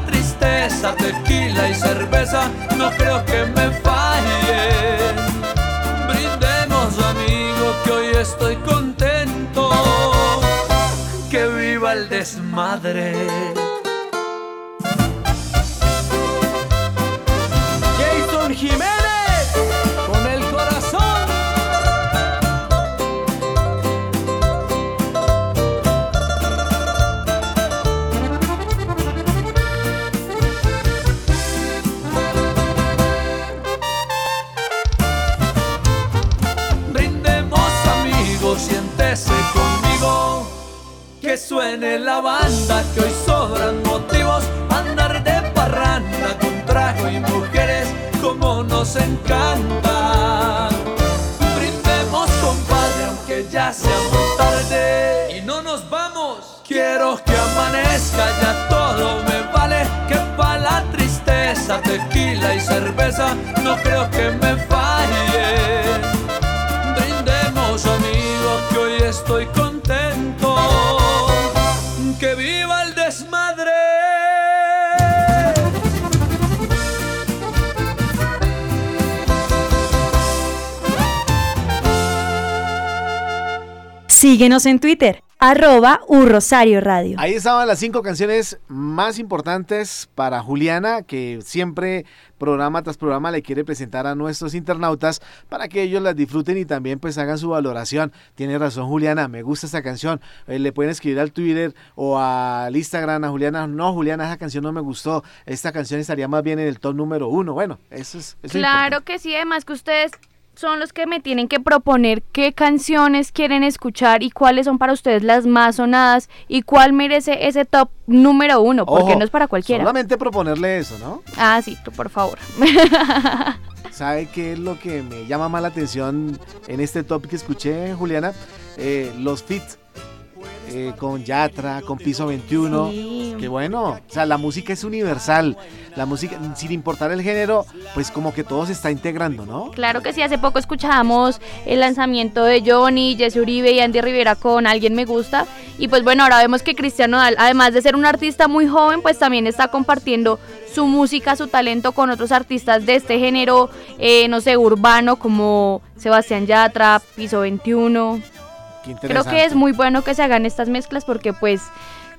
tequila y cerveza, no creo que me fallen. Brindemos, amigo, que hoy estoy contento. Que viva el desmadre. Siéntese conmigo. Que suene la banda, que hoy sobran motivos. Andar de parranda con trago y mujeres como nos encanta. Brindemos compadre, aunque ya sea muy tarde. Y no nos vamos. Quiero que amanezca, ya todo me vale. Que pa' la tristeza, tequila y cerveza, no creo que me falle. Estoy contento. Que viva el desmadre. Síguenos en Twitter, arroba Rosario Radio. Ahí estaban las cinco canciones más importantes para Juliana, que siempre programa tras programa le quiere presentar a nuestros internautas para que ellos las disfruten y también pues hagan su valoración. Tiene razón Juliana, me gusta esta canción. Eh, le pueden escribir al Twitter o al Instagram a Juliana, no Juliana, esa canción no me gustó, esta canción estaría más bien en el top número uno. Bueno, eso es... eso es Claro que sí, además que ustedes son los que me tienen que proponer qué canciones quieren escuchar y cuáles son para ustedes las más sonadas y cuál merece ese top número uno, porque Ojo, no es para cualquiera. Solamente proponerle eso, ¿no? Ah, sí, tú, por favor. *laughs* ¿Sabe qué es lo que me llama más la atención en este top que escuché, Juliana? Eh, los fits eh, con Yatra, con Piso 21. Sí. Que bueno, o sea, la música es universal. La música, sin importar el género, pues como que todo se está integrando, ¿no? Claro que sí, hace poco escuchábamos el lanzamiento de Johnny, Jesse Uribe y Andy Rivera con Alguien Me Gusta. Y pues bueno, ahora vemos que Cristian Nodal, además de ser un artista muy joven, pues también está compartiendo su música, su talento con otros artistas de este género, eh, no sé, urbano como Sebastián Yatra, Piso 21. Creo que es muy bueno que se hagan estas mezclas porque pues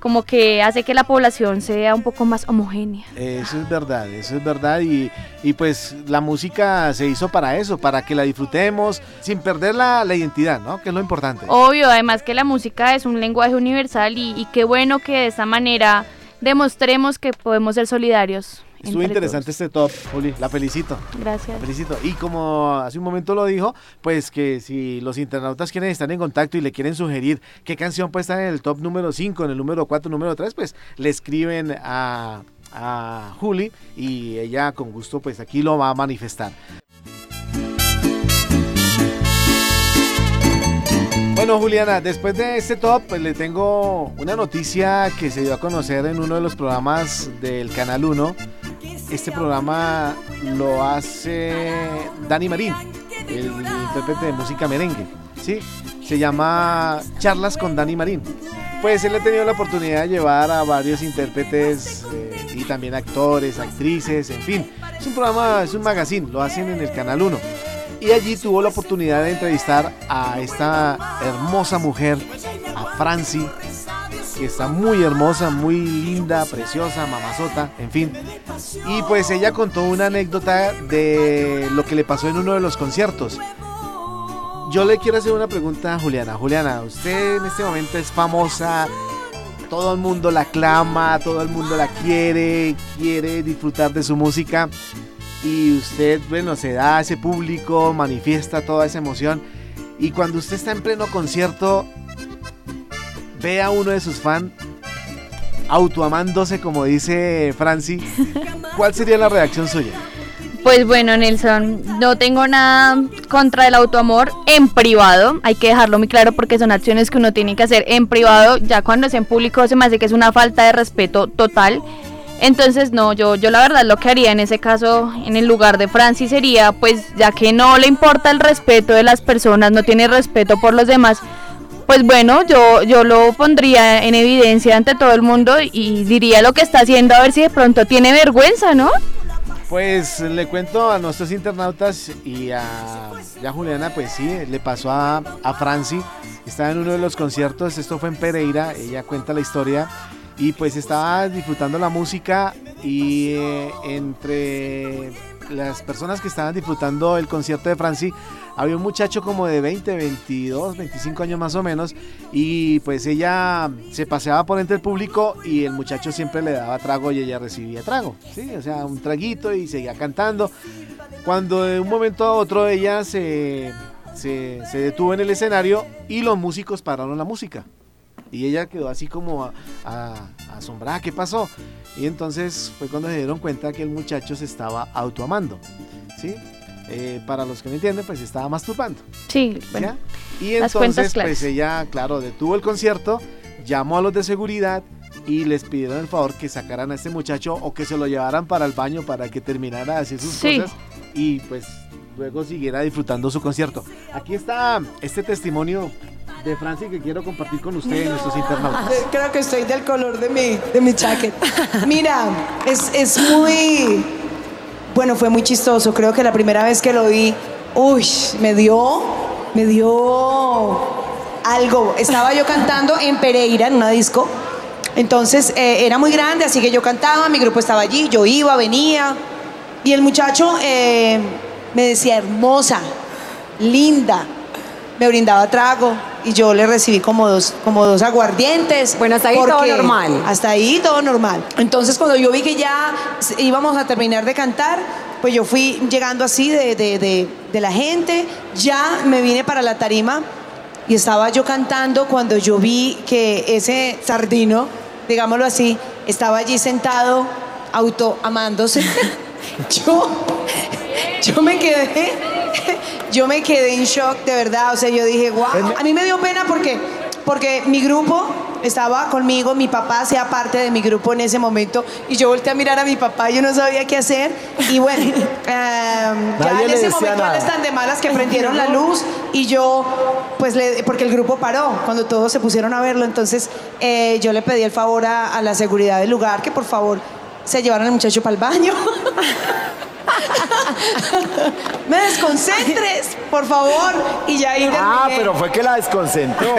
como que hace que la población sea un poco más homogénea. Eso es verdad, eso es verdad y, y pues la música se hizo para eso, para que la disfrutemos sin perder la, la identidad, ¿no? Que es lo importante. Obvio, además que la música es un lenguaje universal y, y qué bueno que de esta manera demostremos que podemos ser solidarios. Estuvo interesante este top, Juli, la felicito. Gracias. La felicito. Y como hace un momento lo dijo, pues que si los internautas quieren estar en contacto y le quieren sugerir qué canción puede estar en el top número 5, en el número 4, número 3, pues le escriben a, a Juli y ella con gusto pues aquí lo va a manifestar. Bueno, Juliana, después de este top, pues le tengo una noticia que se dio a conocer en uno de los programas del Canal 1. Este programa lo hace Dani Marín, el intérprete de música merengue. ¿sí? Se llama Charlas con Dani Marín. Pues él ha tenido la oportunidad de llevar a varios intérpretes eh, y también actores, actrices, en fin. Es un programa, es un magazine, lo hacen en el Canal 1 y allí tuvo la oportunidad de entrevistar a esta hermosa mujer, a Franci, que está muy hermosa, muy linda, preciosa, mamazota, en fin. Y pues ella contó una anécdota de lo que le pasó en uno de los conciertos. Yo le quiero hacer una pregunta a Juliana. Juliana, usted en este momento es famosa, todo el mundo la clama, todo el mundo la quiere, quiere disfrutar de su música y usted, bueno, se da a ese público, manifiesta toda esa emoción y cuando usted está en pleno concierto, ve a uno de sus fans autoamándose, como dice Franci, ¿cuál sería la reacción suya? Pues bueno, Nelson, no tengo nada contra el autoamor en privado, hay que dejarlo muy claro porque son acciones que uno tiene que hacer en privado, ya cuando es en público se me hace que es una falta de respeto total. Entonces, no, yo, yo la verdad lo que haría en ese caso, en el lugar de Francis, sería, pues, ya que no le importa el respeto de las personas, no tiene respeto por los demás, pues bueno, yo, yo lo pondría en evidencia ante todo el mundo y diría lo que está haciendo a ver si de pronto tiene vergüenza, ¿no? Pues le cuento a nuestros internautas y a, Juliana, pues sí, le pasó a, a Franci, estaba en uno de los conciertos, esto fue en Pereira, ella cuenta la historia y pues estaba disfrutando la música y eh, entre las personas que estaban disfrutando el concierto de Franci había un muchacho como de 20, 22, 25 años más o menos y pues ella se paseaba por entre el público y el muchacho siempre le daba trago y ella recibía trago, ¿sí? O sea, un traguito y seguía cantando. Cuando de un momento a otro ella se, se, detuvo en el escenario y los músicos pararon la música. Y ella quedó así como asombrada, ¿qué pasó? Y entonces fue cuando se dieron cuenta que el muchacho se estaba autoamando, ¿sí? Eh, para los que no entienden, pues se estaba masturbando. Sí, bueno. ¿ya? Y entonces, pues ella, claro, detuvo el concierto, llamó a los de seguridad y les pidieron el favor que sacaran a este muchacho o que se lo llevaran para el baño para que terminara de hacer sus Sí. cosas y pues luego siguiera disfrutando su concierto. Aquí está este testimonio de Franci que quiero compartir con ustedes, nuestros internautas. Creo que estoy del color de mi, de mi chaqueta. Mira, es, es muy... Bueno, fue muy chistoso. Creo que la primera vez que lo vi, uy, me dio, me dio algo. Estaba yo cantando en Pereira, en una disco. Entonces eh, era muy grande, así que yo cantaba, mi grupo estaba allí, yo iba, venía. Y el muchacho eh, me decía, hermosa, linda. Me brindaba trago y yo le recibí como dos, como dos aguardientes. Bueno, hasta ahí todo normal. Hasta ahí todo normal. Entonces cuando yo vi que ya íbamos a terminar de cantar, pues yo fui llegando así de, de- de- de la gente, ya me vine para la tarima y estaba yo cantando cuando yo vi que ese sardino, digámoslo así, estaba allí sentado, autoamándose. *laughs* yo, yo me quedé, *laughs* yo me quedé en shock, de verdad. O sea, yo dije, wow. A mí me dio pena porque, porque mi grupo estaba conmigo, mi papá hacía parte de mi grupo en ese momento y yo volteé a mirar a mi papá, yo no sabía qué hacer y bueno, *laughs* em, ya en ese momento él están de malas que prendieron la *laughs* luz y yo, pues, le, porque el grupo paró cuando todos se pusieron a verlo, entonces eh, yo le pedí el favor a, a la seguridad del lugar que por favor se llevaran al muchacho para el baño. Me desconcentres, por favor. Y ya ahí Ah, pero *laughs* fue que la desconcentró.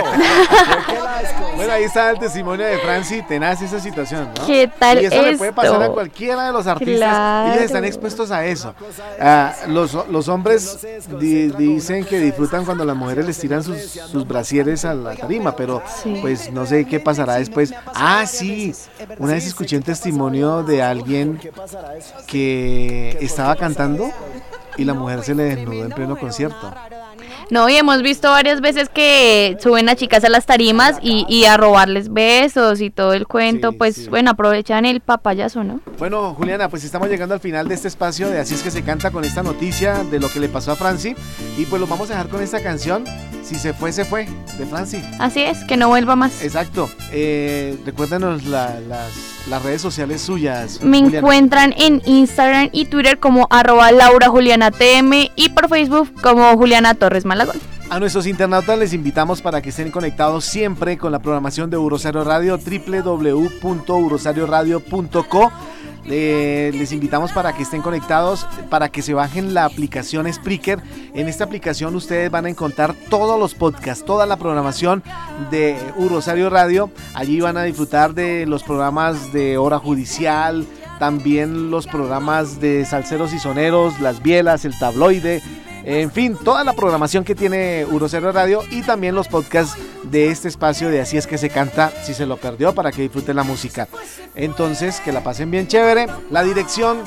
Bueno, ahí está el testimonio de Franci, tenaz esa situación, ¿no? ¿Qué tal Y eso le puede pasar a cualquiera de los artistas. Claro. Ellos están expuestos a eso. Ah, los, los hombres di- dicen que disfrutan cuando las mujeres les tiran sus, sus brasieres a la tarima, pero Sí. pues no sé qué pasará después. Ah, sí. Una vez escuché un testimonio de alguien que estaba cantando y la mujer se le desnudó en pleno concierto. No, y hemos visto varias veces que suben a chicas a las tarimas y, y a robarles besos y todo el cuento, pues bueno, aprovechan el papayazo, ¿no? Bueno, Juliana, pues estamos llegando al final de este espacio de Así es que se canta con esta noticia de lo que le pasó a Franci. Y pues lo vamos a dejar con esta canción, Si se fue, se fue, de Franci. Así es, que no vuelva más. Exacto. Eh, recuérdanos la- las, las redes sociales suyas. Me Juliana. encuentran en Instagram y Twitter como arroba Laura Juliana TM y por Facebook como Juliana Torres Malagón. A nuestros internautas les invitamos para que estén conectados siempre con la programación de Urosario Radio, www.urosarioradio.co. Eh, les invitamos para que estén conectados, para que se bajen la aplicación Spreaker. En esta aplicación ustedes van a encontrar todos los podcasts, toda la programación de Urosario Radio. Allí van a disfrutar de los programas de hora judicial, también los programas de salseros y soneros, las bielas, el tabloide, en fin, toda la programación que tiene Urocero Radio y también los podcasts de este espacio de Así es que se canta, si se lo perdió, para que disfruten la música. Entonces, que la pasen bien chévere. La dirección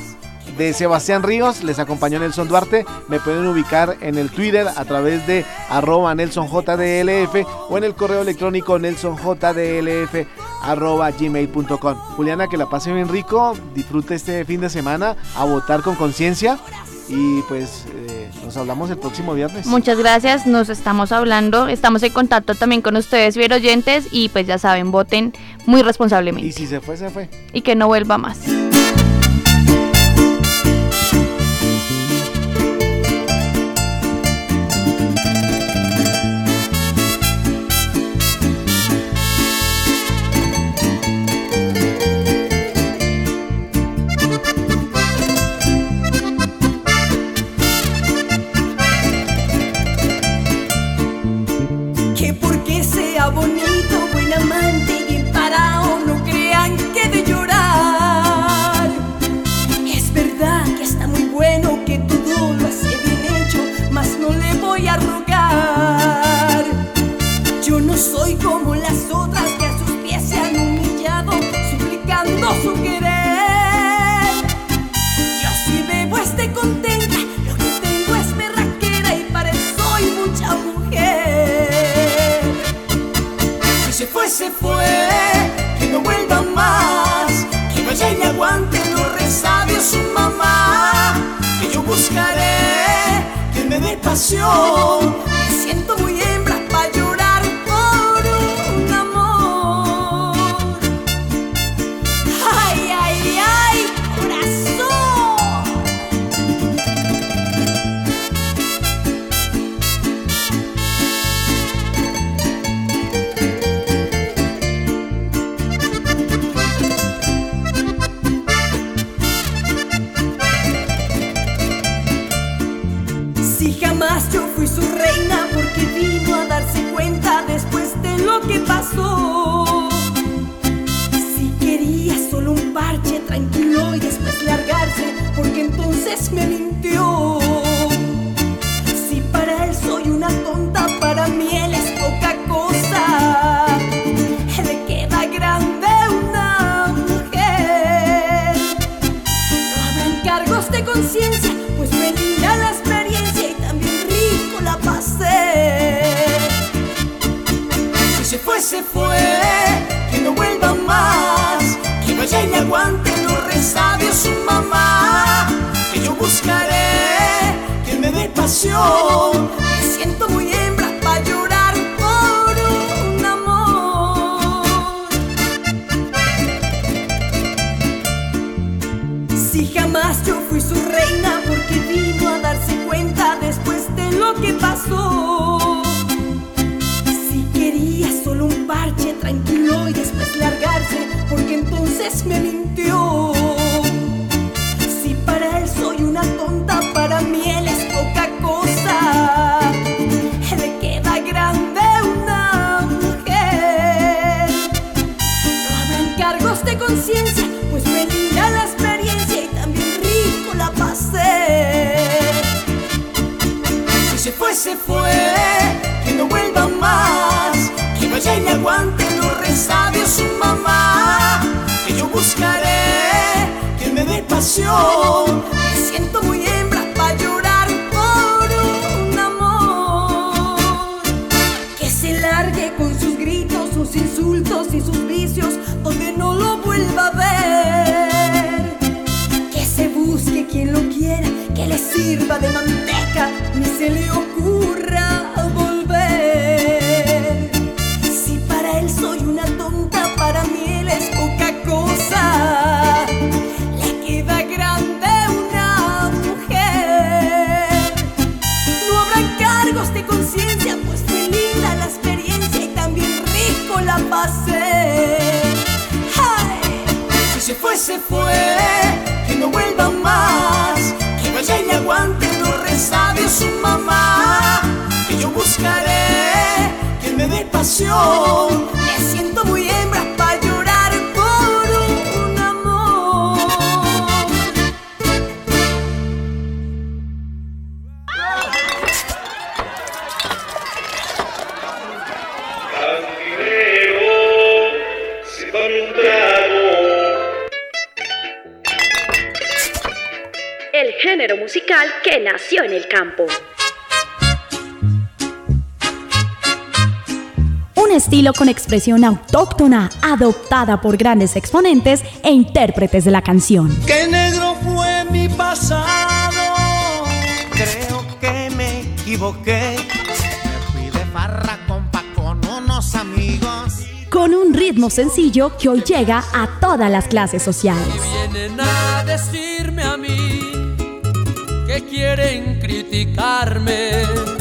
de Sebastián Ríos, les acompañó Nelson Duarte. Me pueden ubicar en el Twitter a través de arroba NelsonJDLF o en el correo electrónico nelsonjdlf arroba gmail.com. Juliana, que la pase bien rico, disfrute este fin de semana, a votar con conciencia y pues eh, nos hablamos el próximo viernes. Muchas gracias, nos estamos hablando, estamos en contacto también con ustedes, fiel oyentes, y pues ya saben, voten muy responsablemente. Y si se fue, se fue. Y que no vuelva más. Si quería solo un parche tranquilo y después largarse, porque entonces me mintió. Si para él soy una tonta, me siento muy hembra para llorar por un amor, que se largue con sus gritos, sus insultos y sus vicios, donde no lo vuelva a ver. Que se busque quien lo quiera, que le sirva de manteca, ni se le pasión, me siento muy hembra para llorar por un amor. El género musical que nació en el campo. Estilo con expresión autóctona, adoptada por grandes exponentes e intérpretes de la canción. Que negro fue mi pasado. Creo que me equivoqué. Me fui de farra compa con unos amigos. Con un ritmo sencillo que hoy llega a todas las clases sociales. Vienen a decirme a mí que quieren criticarme.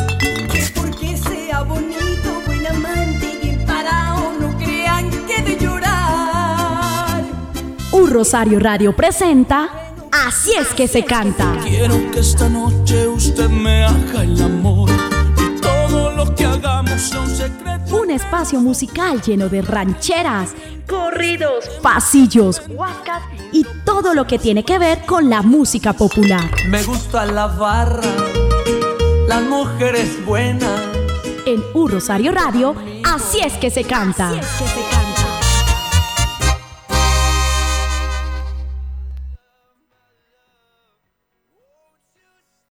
Rosario Radio presenta Así es que se canta. Quiero que esta noche usted me haga el amor y todo lo que hagamos sea un secreto. Un espacio musical lleno de rancheras, corridos, pasillos, huascas y todo lo que tiene que ver con la música popular. Me gusta la barra, las mujeres buenas. En Un Rosario Radio, así es que se canta. Así es que se canta.